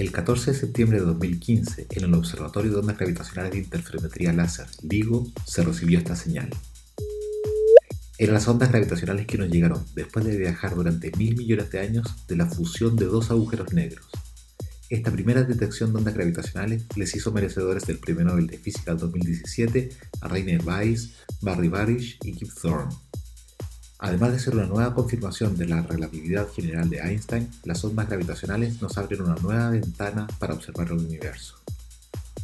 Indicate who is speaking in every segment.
Speaker 1: El 14 de septiembre de 2015, en el Observatorio de Ondas Gravitacionales de Interferometría Láser, LIGO, se recibió esta señal. Eran las ondas gravitacionales que nos llegaron después de viajar durante mil millones de años de la fusión de dos agujeros negros. Esta primera detección de ondas gravitacionales les hizo merecedores del Premio Nobel de Física 2017 a Rainer Weiss, Barry Barish y Kip Thorne. Además de ser una nueva confirmación de la relatividad general de Einstein, las ondas gravitacionales nos abren una nueva ventana para observar el universo.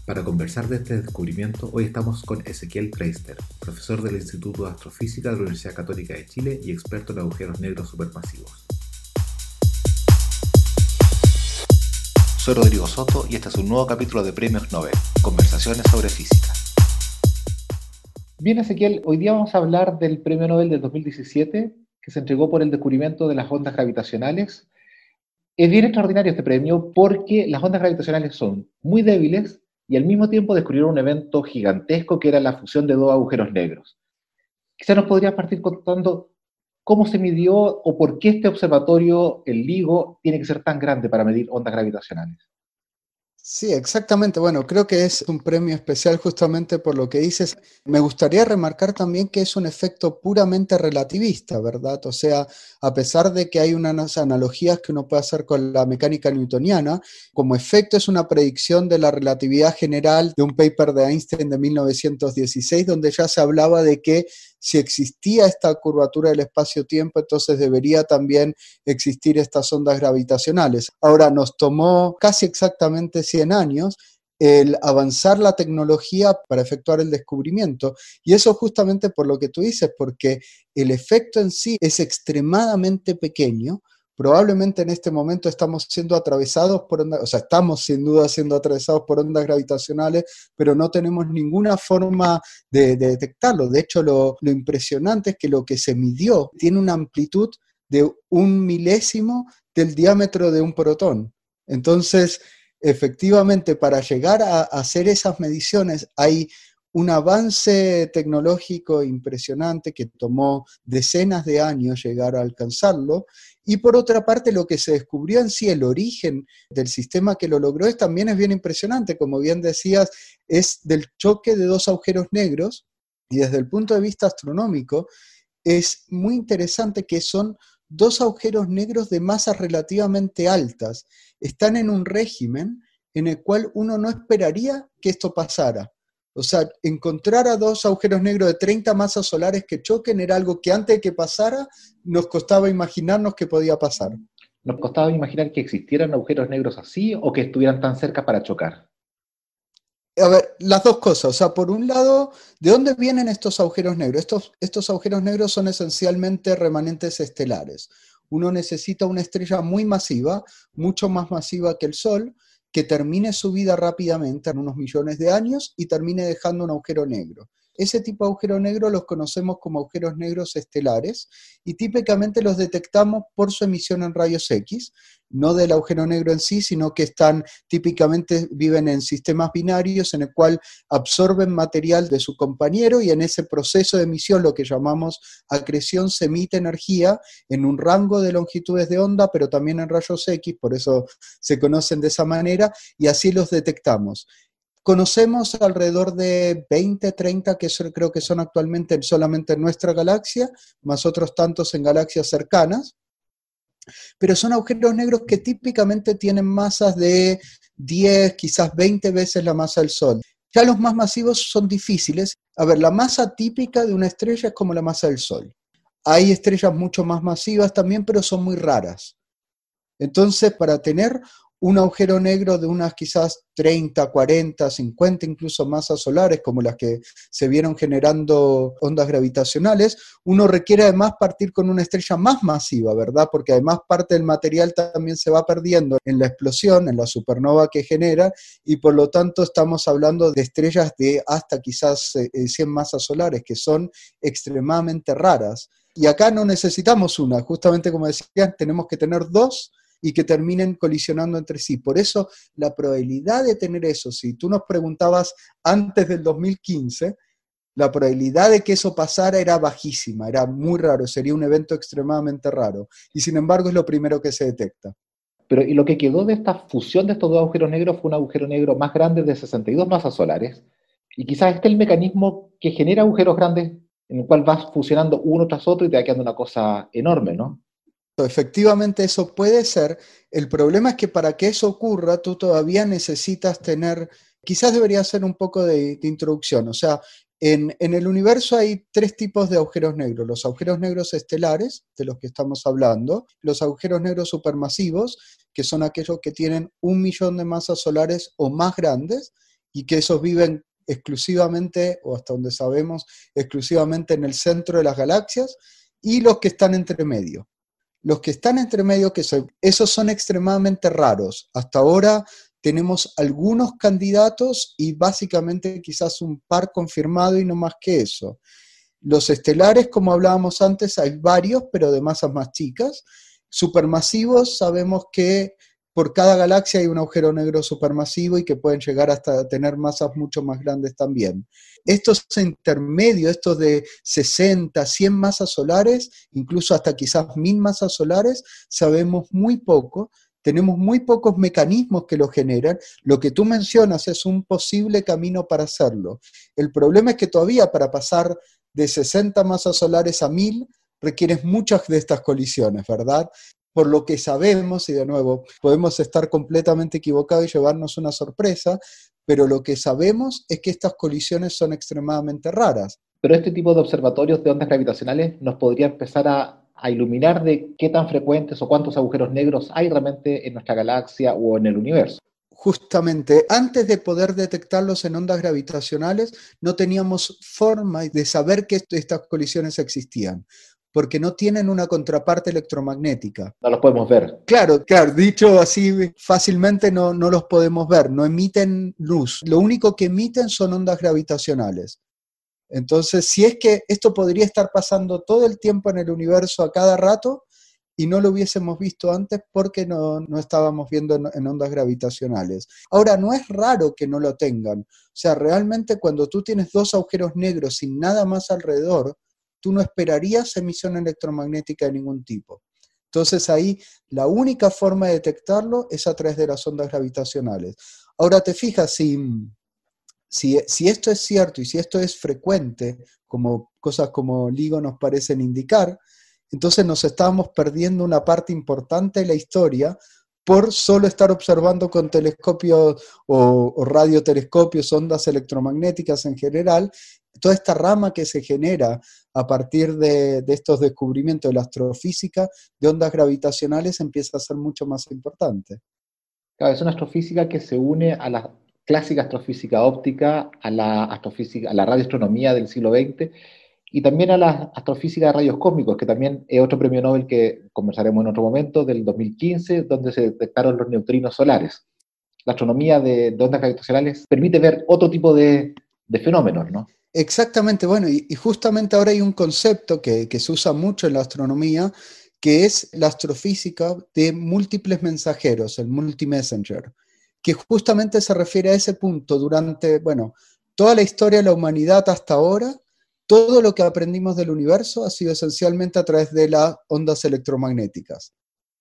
Speaker 1: Para conversar de este descubrimiento, hoy estamos con Ezequiel Kreister, profesor del Instituto de Astrofísica de la Universidad Católica de Chile y experto en agujeros negros supermasivos. Soy Rodrigo Soto y este es un nuevo capítulo de Premios Nobel, Conversaciones sobre Física.
Speaker 2: Bien, Ezequiel, hoy día vamos a hablar del Premio Nobel del 2017, que se entregó por el descubrimiento de las ondas gravitacionales. Es bien extraordinario este premio porque las ondas gravitacionales son muy débiles y al mismo tiempo descubrieron un evento gigantesco que era la fusión de dos agujeros negros. Quizá nos podrías partir contando cómo se midió o por qué este observatorio, el LIGO, tiene que ser tan grande para medir ondas gravitacionales.
Speaker 3: Sí, exactamente. Bueno, creo que es un premio especial justamente por lo que dices. Me gustaría remarcar también que es un efecto puramente relativista, ¿verdad? O sea, a pesar de que hay unas analogías que uno puede hacer con la mecánica newtoniana, como efecto es una predicción de la relatividad general de un paper de Einstein de 1916, donde ya se hablaba de que si existía esta curvatura del espacio-tiempo, entonces debería también existir estas ondas gravitacionales. Ahora, nos tomó casi exactamente 100 años el avanzar la tecnología para efectuar el descubrimiento. Y eso justamente por lo que tú dices, porque el efecto en sí es extremadamente pequeño, probablemente en este momento estamos siendo atravesados por ondas, o sea, estamos sin duda siendo atravesados por ondas gravitacionales, pero no tenemos ninguna forma de, detectarlo. De hecho, lo, impresionante es que lo que se midió tiene una amplitud de un milésimo del diámetro de un protón. Entonces, efectivamente, para llegar a hacer esas mediciones hay un avance tecnológico impresionante que tomó decenas de años llegar a alcanzarlo. Y por otra parte, lo que se descubrió en sí, el origen del sistema que lo logró, es, también es bien impresionante. Como bien decías, es del choque de dos agujeros negros y desde el punto de vista astronómico es muy interesante que son dos agujeros negros de masas relativamente altas. Están en un régimen en el cual uno no esperaría que esto pasara. O sea, encontrar a dos agujeros negros de 30 masas solares que choquen era algo que antes de que pasara nos costaba imaginarnos que podía pasar.
Speaker 2: ¿Nos costaba imaginar que existieran agujeros negros así o que estuvieran tan cerca para chocar?
Speaker 3: A ver, las dos cosas. O sea, por un lado, ¿de dónde vienen estos agujeros negros? Estos, estos agujeros negros son esencialmente remanentes estelares. Uno necesita una estrella muy masiva, mucho más masiva que el Sol, que termine su vida rápidamente en unos millones de años y termine dejando un agujero negro. Ese tipo de agujero negro los conocemos como agujeros negros estelares y típicamente los detectamos por su emisión en rayos X, no del agujero negro en sí, sino que están típicamente viven en sistemas binarios en el cual absorben material de su compañero y en ese proceso de emisión, lo que llamamos acreción, se emite energía en un rango de longitudes de onda, pero también en rayos X, por eso se conocen de esa manera y así los detectamos. Conocemos alrededor de 20, 30 que creo que son actualmente solamente en nuestra galaxia, más otros tantos en galaxias cercanas, pero son agujeros negros que típicamente tienen masas de 10, quizás 20 veces la masa del Sol. Ya los más masivos son difíciles. A ver, la masa típica de una estrella es como la masa del Sol. Hay estrellas mucho más masivas también, pero son muy raras. Entonces, para tener un agujero negro de unas quizás 30, 40, 50 incluso masas solares, como las que se vieron generando ondas gravitacionales, uno requiere además partir con una estrella más masiva, ¿verdad? Porque además parte del material también se va perdiendo en la explosión, en la supernova que genera, y por lo tanto estamos hablando de estrellas de hasta quizás 100 eh, eh, masas solares, que son extremadamente raras. Y acá no necesitamos una, justamente como decían, tenemos que tener dos y que terminen colisionando entre sí. Por eso la probabilidad de tener eso, si tú nos preguntabas antes del 2015, la probabilidad de que eso pasara era bajísima, era muy raro, sería un evento extremadamente raro. Y sin embargo es lo primero que se detecta.
Speaker 2: Pero y lo que quedó de esta fusión de estos dos agujeros negros fue un agujero negro más grande de 62 masas solares. Y quizás este es el mecanismo que genera agujeros grandes en el cual vas fusionando uno tras otro y te va quedando una cosa enorme, ¿no?
Speaker 3: Efectivamente eso puede ser. El problema es que para que eso ocurra, tú todavía necesitas tener, quizás debería ser un poco de, introducción. O sea, en, en, el universo hay tres tipos de agujeros negros. Los agujeros negros estelares, de los que estamos hablando, los agujeros negros supermasivos, que son aquellos que tienen un millón de masas solares o más grandes y que esos viven exclusivamente, o hasta donde sabemos, exclusivamente en el centro de las galaxias, y los que están entre medio. Los que están entre medio, que esos son extremadamente raros. Hasta ahora tenemos algunos candidatos y básicamente quizás un par confirmado y no más que eso. Los estelares, como hablábamos antes, hay varios, pero de masas más chicas. Supermasivos, sabemos que por cada galaxia hay un agujero negro supermasivo y que pueden llegar hasta tener masas mucho más grandes también. Estos intermedios, estos de 60, 100 masas solares, incluso hasta quizás 1000 masas solares, sabemos muy poco, tenemos muy pocos mecanismos que lo generan. Lo que tú mencionas es un posible camino para hacerlo. El problema es que todavía para pasar de 60 masas solares a 1000 requieres muchas de estas colisiones, ¿verdad? Por lo que sabemos, y de nuevo, podemos estar completamente equivocados y llevarnos una sorpresa, pero lo que sabemos es que estas colisiones son extremadamente raras.
Speaker 2: Pero este tipo de observatorios de ondas gravitacionales nos podría empezar a, iluminar de qué tan frecuentes o cuántos agujeros negros hay realmente en nuestra galaxia o en el universo.
Speaker 3: Justamente, antes de poder detectarlos en ondas gravitacionales, no teníamos forma de saber que estas colisiones existían porque no tienen una contraparte electromagnética.
Speaker 2: No los podemos ver.
Speaker 3: Claro, claro, dicho así fácilmente no, no los podemos ver, no emiten luz. Lo único que emiten son ondas gravitacionales. Entonces, si es que esto podría estar pasando todo el tiempo en el universo a cada rato y no lo hubiésemos visto antes porque no, no estábamos viendo en, en, ondas gravitacionales. Ahora, no es raro que no lo tengan. O sea, realmente cuando tú tienes dos agujeros negros sin nada más alrededor, tú no esperarías emisión electromagnética de ningún tipo. Entonces ahí la única forma de detectarlo es a través de las ondas gravitacionales. Ahora te fijas, si, si, esto es cierto y si esto es frecuente, como cosas como LIGO nos parecen indicar, entonces nos estábamos perdiendo una parte importante de la historia por solo estar observando con telescopios o, o radiotelescopios, ondas electromagnéticas en general, toda esta rama que se genera a partir de, estos descubrimientos de la astrofísica de ondas gravitacionales empieza a ser mucho más importante.
Speaker 2: Claro, es una astrofísica que se une a la clásica astrofísica óptica, a la, astrofísica, a la radioastronomía del siglo XX y también a la astrofísica de rayos cósmicos, que también es otro premio Nobel que conversaremos en otro momento, del 2015, donde se detectaron los neutrinos solares. La astronomía de, ondas gravitacionales permite ver otro tipo de, de fenómenos, ¿no?
Speaker 3: Exactamente, bueno, y, justamente ahora hay un concepto que, se usa mucho en la astronomía, que es la astrofísica de múltiples mensajeros, el multi-messenger, que justamente se refiere a ese punto durante, bueno, toda la historia de la humanidad hasta ahora, todo lo que aprendimos del universo ha sido esencialmente a través de las ondas electromagnéticas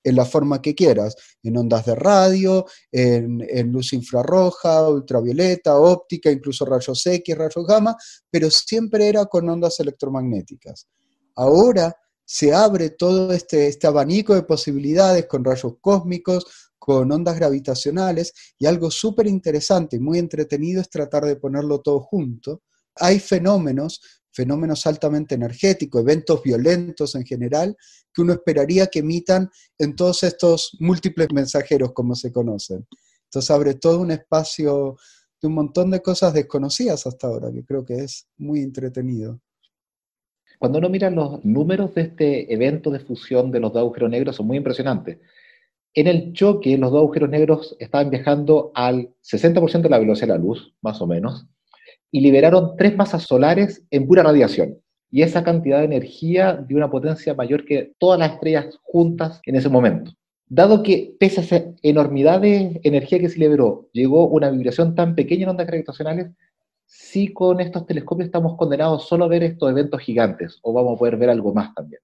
Speaker 3: en la forma que quieras, en ondas de radio, en, luz infrarroja, ultravioleta, óptica, incluso rayos X, rayos gamma, pero siempre era con ondas electromagnéticas. Ahora se abre todo este, este abanico de posibilidades con rayos cósmicos, con ondas gravitacionales, y algo súper interesante y muy entretenido es tratar de ponerlo todo junto. Hay fenómenos fenómenos altamente energéticos, eventos violentos en general, que uno esperaría que emitan en todos estos múltiples mensajeros, como se conocen. Entonces abre todo un espacio de un montón de cosas desconocidas hasta ahora, que creo que es muy entretenido.
Speaker 2: Cuando uno mira los números de este evento de fusión de los dos agujeros negros, son muy impresionantes. En el choque, los dos agujeros negros estaban viajando al 60% de la velocidad de la luz, más o menos, y liberaron tres masas solares en pura radiación. Y esa cantidad de energía de una potencia mayor que todas las estrellas juntas en ese momento. Dado que, pese a esa enormidad de energía que se liberó, llegó una vibración tan pequeña en ondas gravitacionales, sí con estos telescopios estamos condenados solo a ver estos eventos gigantes, o vamos a poder ver algo más también.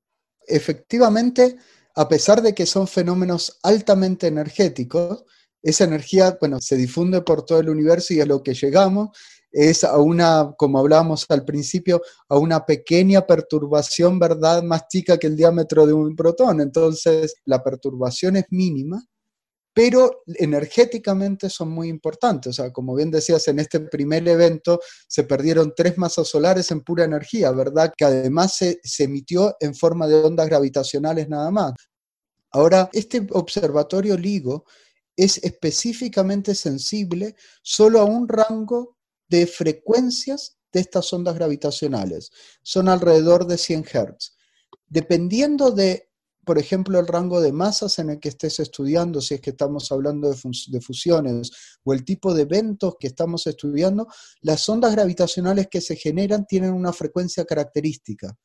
Speaker 3: Efectivamente, a pesar de que son fenómenos altamente energéticos, esa energía, bueno, se difunde por todo el universo y a lo que llegamos es a una, como hablábamos al principio, a una pequeña perturbación, ¿verdad? Más chica que el diámetro de un protón. Entonces, la perturbación es mínima, pero energéticamente son muy importantes. O sea, como bien decías, en este primer evento se perdieron tres masas solares en pura energía, ¿verdad? Que además se, se emitió en forma de ondas gravitacionales nada más. Ahora, este observatorio LIGO es específicamente sensible solo a un rango de frecuencias de estas ondas gravitacionales. Son alrededor de 100 Hz. Dependiendo de, por ejemplo, el rango de masas en el que estés estudiando, si es que estamos hablando de, fusiones o el tipo de eventos que estamos estudiando, las ondas gravitacionales que se generan tienen una frecuencia característica.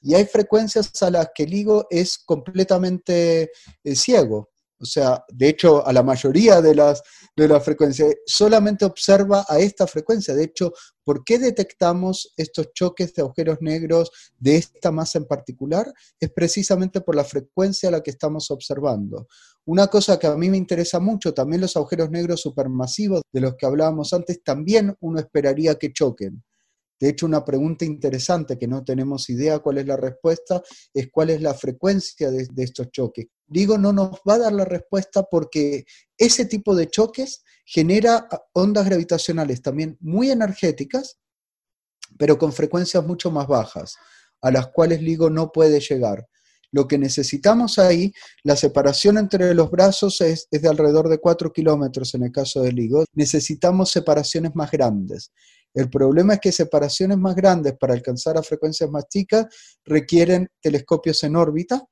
Speaker 3: Y hay frecuencias a las que el LIGO es completamente eh, ciego. O sea, de hecho, a la mayoría de las, de las frecuencias solamente observa a esta frecuencia. De hecho, ¿por qué detectamos estos choques de agujeros negros de esta masa en particular? Es precisamente por la frecuencia a la que estamos observando. Una cosa que a mí me interesa mucho, también los agujeros negros supermasivos de los que hablábamos antes, también uno esperaría que choquen. De hecho, una pregunta interesante que no tenemos idea cuál es la respuesta es cuál es la frecuencia de, estos choques. Digo, no nos va a dar la respuesta porque ese tipo de choques genera ondas gravitacionales también muy energéticas, pero con frecuencias mucho más bajas, a las cuales LIGO no puede llegar. Lo que necesitamos ahí, la separación entre los brazos es, es de alrededor de 4 kilómetros en el caso de LIGO. Necesitamos separaciones más grandes. El problema es que separaciones más grandes para alcanzar a frecuencias más chicas requieren telescopios en órbita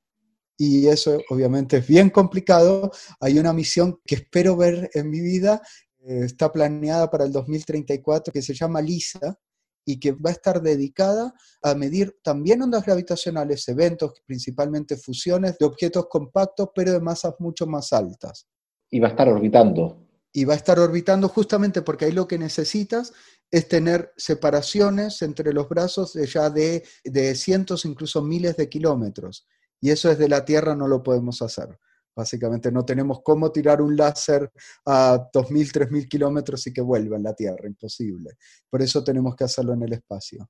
Speaker 3: y eso obviamente es bien complicado. Hay una misión que espero ver en mi vida, eh, está planeada para el 2034, que se llama LISA y que va a estar dedicada a medir también ondas gravitacionales, eventos, principalmente fusiones de objetos compactos, pero de masas mucho más altas.
Speaker 2: Y va a estar orbitando
Speaker 3: y va a estar orbitando justamente porque ahí lo que necesitas es tener separaciones entre los brazos de ya de, de cientos, incluso miles de kilómetros. Y eso desde la Tierra no lo podemos hacer. Básicamente no tenemos cómo tirar un láser a 2.000, 3.000 kilómetros y que vuelva en la Tierra, imposible. Por eso tenemos que hacerlo en el espacio.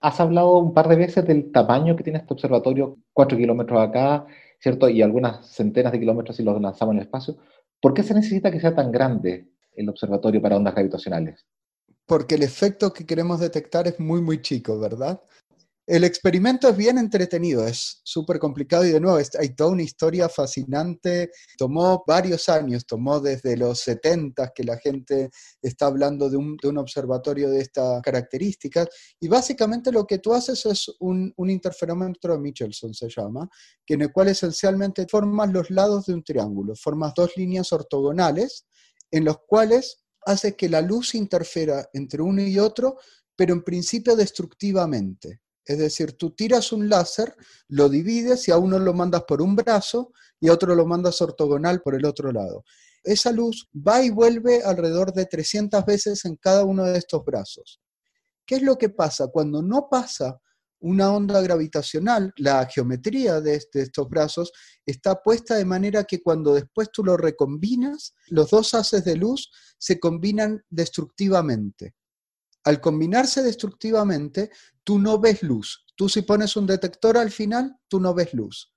Speaker 2: Has hablado un par de veces del tamaño que tiene este observatorio, 4 kilómetros acá, ¿cierto? Y algunas centenas de kilómetros si los lanzamos en el espacio. ¿Por qué se necesita que sea tan grande el observatorio para ondas gravitacionales?
Speaker 3: Porque el efecto que queremos detectar es muy, muy chico, ¿verdad? El experimento es bien entretenido, es súper complicado y de nuevo hay toda una historia fascinante. Tomó varios años, tomó desde los 70 que la gente está hablando de un, observatorio de estas características y básicamente lo que tú haces es un, un interferómetro de Michelson, se llama, que en el cual esencialmente formas los lados de un triángulo, formas dos líneas ortogonales en los cuales hace que la luz interfiera entre uno y otro, pero en principio destructivamente. Es decir, tú tiras un láser, lo divides y a uno lo mandas por un brazo y a otro lo mandas ortogonal por el otro lado. Esa luz va y vuelve alrededor de 300 veces en cada uno de estos brazos. ¿Qué es lo que pasa? Cuando no pasa una onda gravitacional, la geometría de, de, estos brazos está puesta de manera que cuando después tú lo recombinas, los dos haces de luz se combinan destructivamente al combinarse destructivamente, tú no ves luz. Tú si pones un detector al final, tú no ves luz.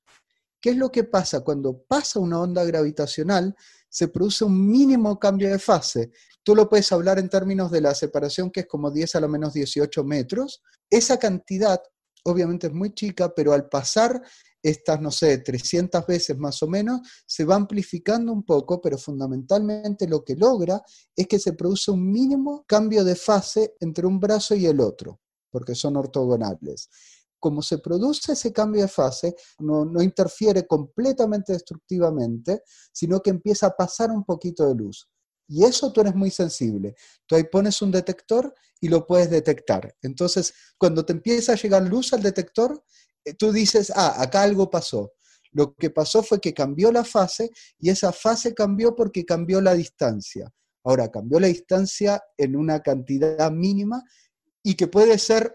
Speaker 3: ¿Qué es lo que pasa? Cuando pasa una onda gravitacional, se produce un mínimo cambio de fase. Tú lo puedes hablar en términos de la separación, que es como 10 a lo menos 18 metros. Esa cantidad obviamente es muy chica, pero al pasar estas, no sé, 300 veces más o menos, se va amplificando un poco, pero fundamentalmente lo que logra es que se produce un mínimo cambio de fase entre un brazo y el otro, porque son ortogonales. Como se produce ese cambio de fase, no, no interfiere completamente destructivamente, sino que empieza a pasar un poquito de luz. Y eso tú eres muy sensible. Tú ahí pones un detector y lo puedes detectar. Entonces, cuando te empieza a llegar luz al detector, eh, tú dices, ah, acá algo pasó. Lo que pasó fue que cambió la fase y esa fase cambió porque cambió la distancia. Ahora, cambió la distancia en una cantidad mínima y que puede ser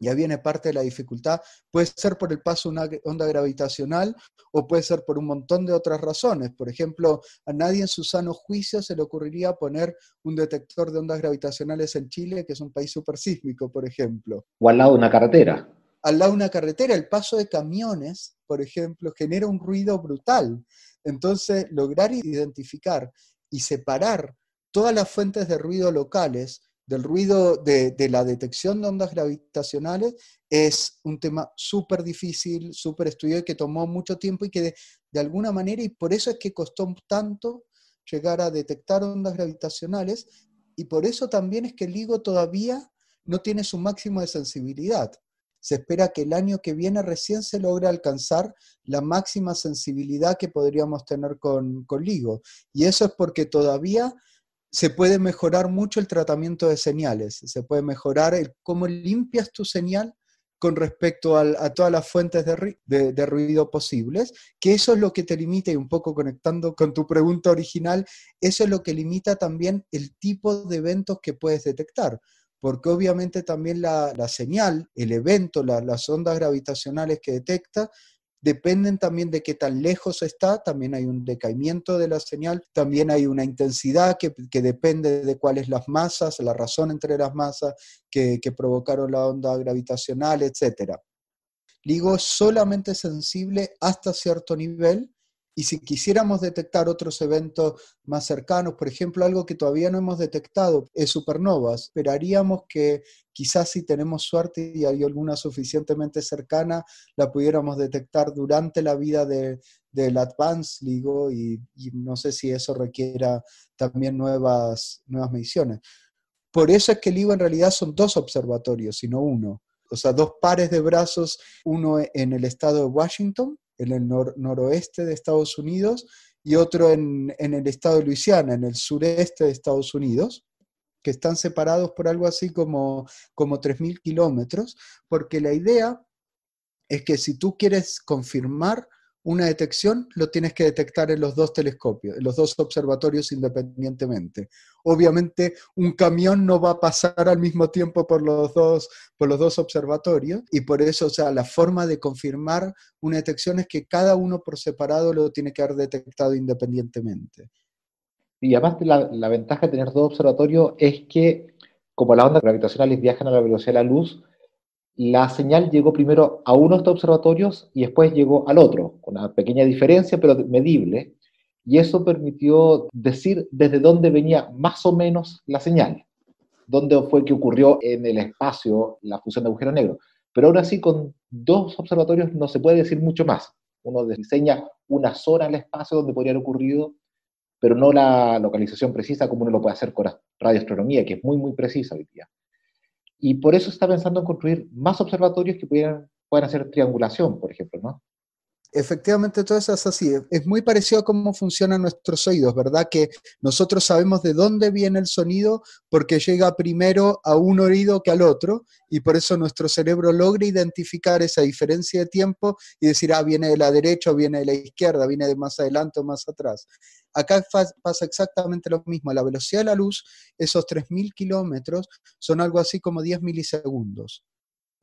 Speaker 3: ya viene parte de la dificultad, puede ser por el paso de una onda gravitacional o puede ser por un montón de otras razones. Por ejemplo, a nadie en su sano juicio se le ocurriría poner un detector de ondas gravitacionales en Chile, que es un país supersísmico, por ejemplo.
Speaker 2: O al lado de una carretera.
Speaker 3: Al lado de una carretera, el paso de camiones, por ejemplo, genera un ruido brutal. Entonces, lograr identificar y separar todas las fuentes de ruido locales del ruido de, la detección de ondas gravitacionales es un tema súper difícil, súper estudiado que tomó mucho tiempo y que de, de, alguna manera, y por eso es que costó tanto llegar a detectar ondas gravitacionales, y por eso también es que el LIGO todavía no tiene su máximo de sensibilidad. Se espera que el año que viene recién se logre alcanzar la máxima sensibilidad que podríamos tener con, con LIGO. Y eso es porque todavía se puede mejorar mucho el tratamiento de señales, se puede mejorar cómo limpias tu señal con respecto a, todas las fuentes de, ruido posibles, que eso es lo que te limita, y un poco conectando con tu pregunta original, eso es lo que limita también el tipo de eventos que puedes detectar, porque obviamente también la, señal, el evento, las ondas gravitacionales que detecta, dependen también de qué tan lejos está, también hay un decaimiento de la señal, también hay una intensidad que, depende de cuáles las masas, la razón entre las masas que, que provocaron la onda gravitacional, etc. LIGO es solamente sensible hasta cierto nivel y si quisiéramos detectar otros eventos más cercanos, por ejemplo, algo que todavía no hemos detectado es supernovas, esperaríamos que quizás si tenemos suerte y hay alguna suficientemente cercana, la pudiéramos detectar durante la vida del Advance LIGO y, y, no sé si eso requiera también nuevas, nuevas mediciones. Por eso es que LIGO en realidad son dos observatorios, sino uno. O sea, dos pares de brazos, uno en el estado de Washington en el noroeste de Estados Unidos y otro en, el estado de Luisiana, en el sureste de Estados Unidos, que están separados por algo así como, como 3.000 kilómetros, porque la idea es que si tú quieres confirmar una detección lo tienes que detectar en los dos telescopios, en los dos observatorios independientemente. Obviamente un camión no va a pasar al mismo tiempo por los dos, por los dos observatorios y por eso, o sea, la forma de confirmar una detección es que cada uno por separado lo tiene que haber detectado independientemente.
Speaker 2: Y además la, la ventaja de tener dos observatorios es que como las ondas gravitacionales viajan a la velocidad de la luz, la señal llegó primero a uno de estos observatorios y después llegó al otro, con una pequeña diferencia, pero medible, y eso permitió decir desde dónde venía más o menos la señal, dónde fue que ocurrió en el espacio la fusión de agujero negro. Pero ahora sí, con dos observatorios no se puede decir mucho más. Uno diseña una zona en el espacio donde podría haber ocurrido, pero no la localización precisa como uno lo puede hacer con radioastronomía, que es muy, muy precisa hoy día. Y por eso está pensando en construir más observatorios que puedan hacer triangulación, por ejemplo, ¿no?
Speaker 3: Efectivamente, todo eso es así. Es muy parecido a cómo funcionan nuestros oídos, ¿verdad? Que nosotros sabemos de dónde viene el sonido porque llega primero a un oído que al otro y por eso nuestro cerebro logra identificar esa diferencia de tiempo y decir, ah, viene de la derecha o viene de la izquierda, viene de más adelante o más atrás. Acá pasa exactamente lo mismo. La velocidad de la luz, esos 3.000 kilómetros, son algo así como 10 milisegundos.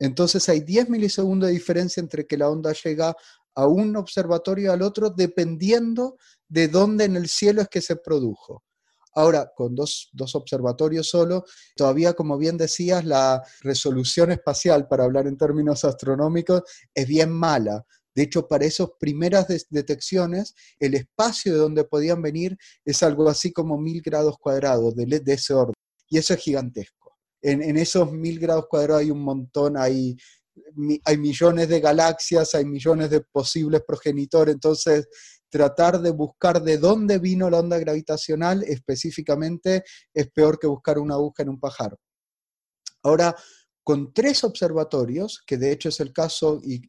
Speaker 3: Entonces hay 10 milisegundos de diferencia entre que la onda llega a un observatorio al otro, dependiendo de dónde en el cielo es que se produjo. Ahora, con dos, dos, observatorios solo, todavía, como bien decías, la resolución espacial, para hablar en términos astronómicos, es bien mala. De hecho, para esas primeras detecciones, el espacio de donde podían venir es algo así como mil grados cuadrados de, ese orden. Y eso es gigantesco. En, esos mil grados cuadrados hay un montón, hay, hay millones de galaxias, hay millones de posibles progenitores. Entonces, tratar de buscar de dónde vino la onda gravitacional específicamente es peor que buscar una aguja en un pajar. Ahora, con tres observatorios, que de hecho es el caso y,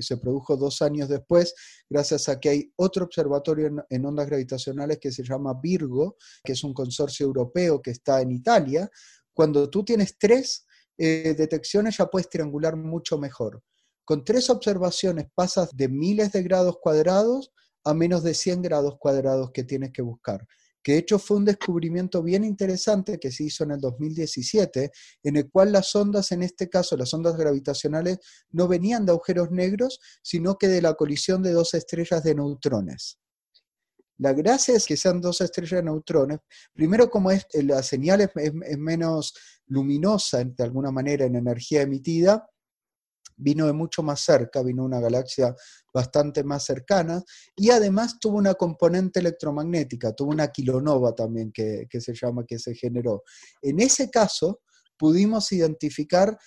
Speaker 3: se produjo dos años después, gracias a que hay otro observatorio en, ondas gravitacionales que se llama Virgo, que es un consorcio europeo que está en Italia. Cuando tú tienes tres eh, detecciones ya puedes triangular mucho mejor. Con tres observaciones pasas de miles de grados cuadrados a menos de 100 grados cuadrados que tienes que buscar que de hecho fue un descubrimiento bien interesante que se hizo en el 2017, en el cual las ondas, en este caso las ondas gravitacionales, no venían de agujeros negros, sino que de la colisión de dos estrellas de neutrones. La gracia es que sean dos estrellas de neutrones. Primero, como es, la señal es menos luminosa, de alguna manera, en energía emitida, vino de mucho más cerca, vino una galaxia bastante más cercana y además tuvo una componente electromagnética, tuvo una kilonova también que, se llama, que se generó. En ese caso, pudimos identificar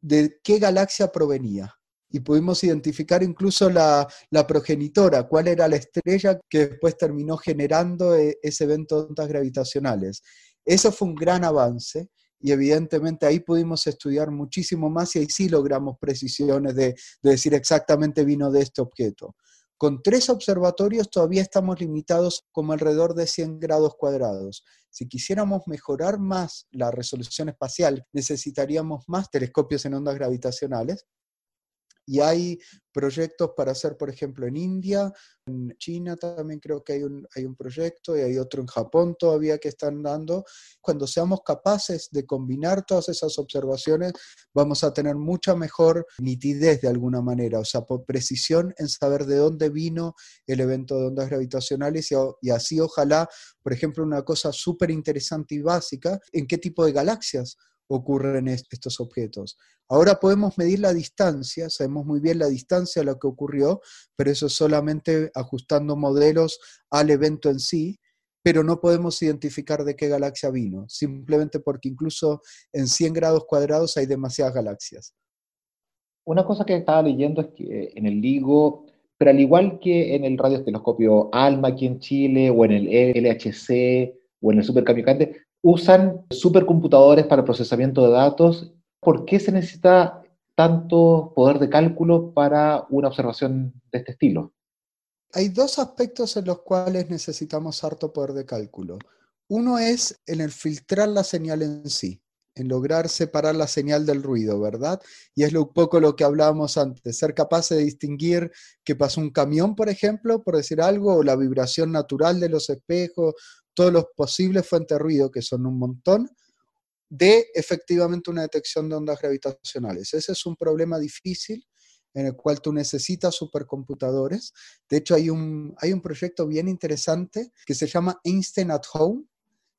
Speaker 3: de qué galaxia provenía y pudimos identificar incluso la, progenitora, cuál era la estrella que después terminó generando e, ese evento de ondas gravitacionales. Eso fue un gran avance y evidentemente ahí pudimos estudiar muchísimo más y ahí sí logramos precisiones de, decir exactamente vino de este objeto. Con tres observatorios todavía estamos limitados como alrededor de 100 grados cuadrados. Si quisiéramos mejorar más la resolución espacial, necesitaríamos más telescopios en ondas gravitacionales, y hay proyectos para hacer, por ejemplo, en India, en China también creo que hay un, hay un proyecto y hay otro en Japón todavía que están dando. Cuando seamos capaces de combinar todas esas observaciones, vamos a tener mucha mejor nitidez de alguna manera, o sea, precisión en saber de dónde vino el evento de ondas gravitacionales y así ojalá, por ejemplo, una cosa súper interesante y básica, en qué tipo de galaxias ocurren estos objetos. Ahora podemos medir la distancia, sabemos muy bien la distancia a lo que ocurrió, pero eso solamente ajustando modelos al evento en sí, pero no podemos identificar de qué galaxia vino, simplemente porque incluso en 100 grados cuadrados hay demasiadas galaxias.
Speaker 2: Una cosa que estaba leyendo es que en el LIGO, pero al igual que en el radiotelescopio ALMA aquí en Chile, o en el LHC, o en el Super usan supercomputadores para procesamiento de datos. ¿Por qué se necesita tanto poder de cálculo para una observación de este estilo?
Speaker 3: Hay dos aspectos en los cuales necesitamos harto poder de cálculo. Uno es en el filtrar la señal en sí, en lograr separar la señal del ruido, ¿verdad? Y es un poco lo que hablábamos antes, ser capaz de distinguir que pasó un camión, por ejemplo, por decir algo, o la vibración natural de los espejos, todos los posibles fuentes de ruido, que son un montón, de efectivamente una detección de ondas gravitacionales. Ese es un problema difícil en el cual tú necesitas supercomputadores. De hecho, hay un, hay un proyecto bien interesante que se llama Einstein at Home.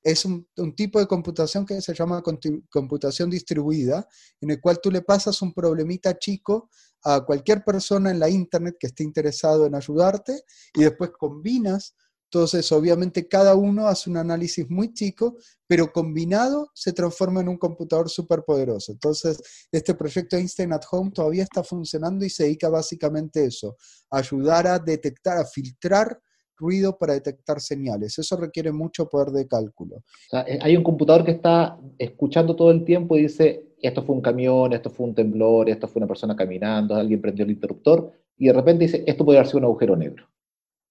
Speaker 3: Es un, un tipo de computación que se llama computación distribuida, en el cual tú le pasas un problemita chico a cualquier persona en la Internet que esté interesado en ayudarte y después combinas entonces, obviamente, cada uno hace un análisis muy chico, pero combinado se transforma en un computador súper poderoso. Entonces, este proyecto Einstein at Home todavía está funcionando y se dedica básicamente a eso, ayudar a detectar, a filtrar ruido para detectar señales. Eso requiere mucho poder de cálculo.
Speaker 2: Eh, hay un computador que está escuchando todo el tiempo y dice, esto fue un camión, esto fue un temblor, esto fue una persona caminando, alguien prendió el interruptor, y de repente dice, esto puede haber sido un agujero negro.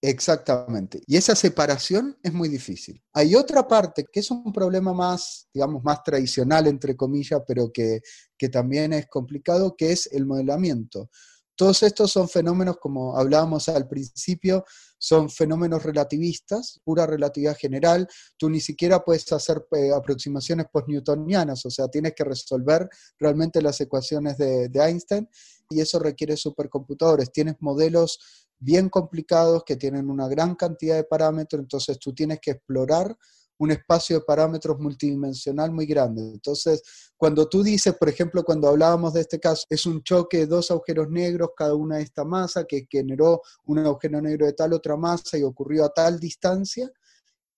Speaker 3: Exactamente. Y esa separación es muy difícil. Hay otra parte que es un problema más, digamos, más tradicional, entre comillas, pero que, que también es complicado, que es el modelamiento. Todos estos son fenómenos, como hablábamos al principio, son fenómenos relativistas, pura relatividad general. Tú ni siquiera puedes hacer eh, aproximaciones post-newtonianas, o sea, tienes que resolver realmente las ecuaciones de, de Einstein y eso requiere supercomputadores. Tienes modelos bien complicados que tienen una gran cantidad de parámetros, entonces tú tienes que explorar un espacio de parámetros multidimensional muy grande. Entonces, cuando tú dices, por ejemplo, cuando hablábamos de este caso, es un choque de dos agujeros negros, cada una de esta masa, que generó un agujero negro de tal otra masa y ocurrió a tal distancia,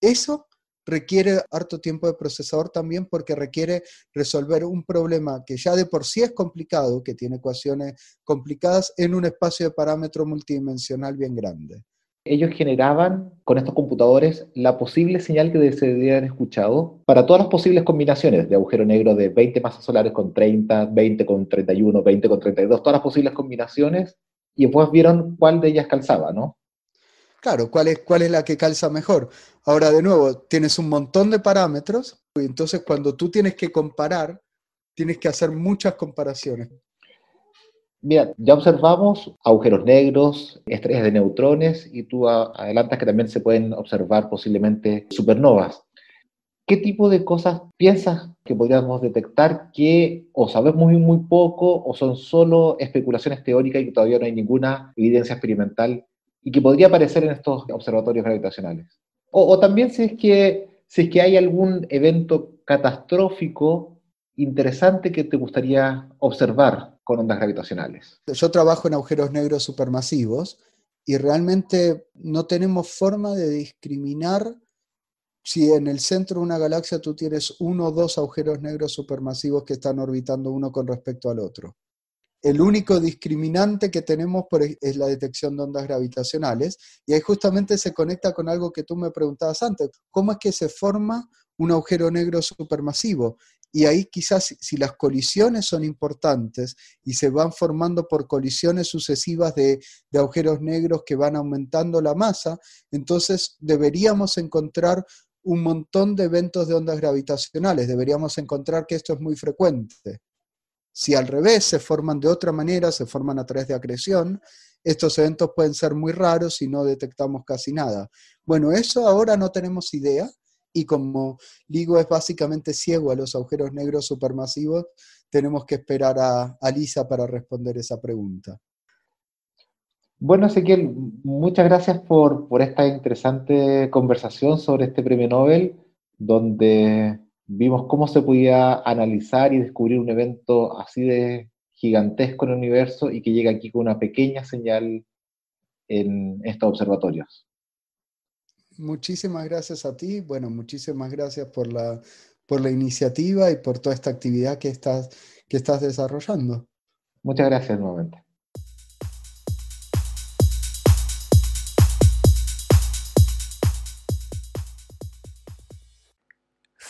Speaker 3: eso requiere harto tiempo de procesador también porque requiere resolver un problema que ya de por sí es complicado, que tiene ecuaciones complicadas, en un espacio de parámetro multidimensional bien grande.
Speaker 2: Ellos generaban con estos computadores la posible señal que se debían escuchado para todas las posibles combinaciones de agujero negro de 20 masas solares con 30, 20 con 31, 20 con 32, todas las posibles combinaciones, y después vieron cuál de ellas calzaba, ¿no?
Speaker 3: Claro, ¿cuál es, cuál es la que calza mejor? Ahora, de nuevo, tienes un montón de parámetros, y entonces cuando tú tienes que comparar, tienes que hacer muchas comparaciones.
Speaker 2: Mira, ya observamos agujeros negros, estrellas de neutrones y tú adelantas que también se pueden observar posiblemente supernovas. ¿Qué tipo de cosas piensas que podríamos detectar que o sabemos muy, muy poco o son solo especulaciones teóricas y que todavía no hay ninguna evidencia experimental y que podría aparecer en estos observatorios gravitacionales? O, también si es, que, si es que hay algún evento catastrófico interesante que te gustaría observar con ondas gravitacionales.
Speaker 3: Yo trabajo en agujeros negros supermasivos y realmente no tenemos forma de discriminar si en el centro de una galaxia tú tienes uno o dos agujeros negros supermasivos que están orbitando uno con respecto al otro. El único discriminante que tenemos es la detección de ondas gravitacionales y ahí justamente se conecta con algo que tú me preguntabas antes, ¿cómo es que se forma un agujero negro supermasivo? Y ahí quizás si las colisiones son importantes y se van formando por colisiones sucesivas de, de, agujeros negros que van aumentando la masa, entonces deberíamos encontrar un montón de eventos de ondas gravitacionales. Deberíamos encontrar que esto es muy frecuente. Si al revés se forman de otra manera, se forman a través de acreción, estos eventos pueden ser muy raros y no detectamos casi nada. Bueno, eso ahora no tenemos idea y como LIGO es básicamente ciego a los agujeros negros supermasivos, tenemos que esperar a, Lisa para responder esa pregunta.
Speaker 2: Bueno, Ezequiel, muchas gracias por esta interesante conversación sobre este premio Nobel, donde vimos cómo se podía analizar y descubrir un evento así de gigantesco en el universo y que llega aquí con una pequeña señal en estos observatorios.
Speaker 3: Muchísimas gracias a ti. Bueno, muchísimas gracias por la, por la iniciativa y por toda esta actividad que estás, que estás desarrollando.
Speaker 2: Muchas gracias nuevamente.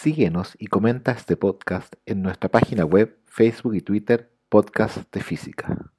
Speaker 1: Síguenos y comenta este podcast en nuestra página web, Facebook y Twitter, Podcast de Física.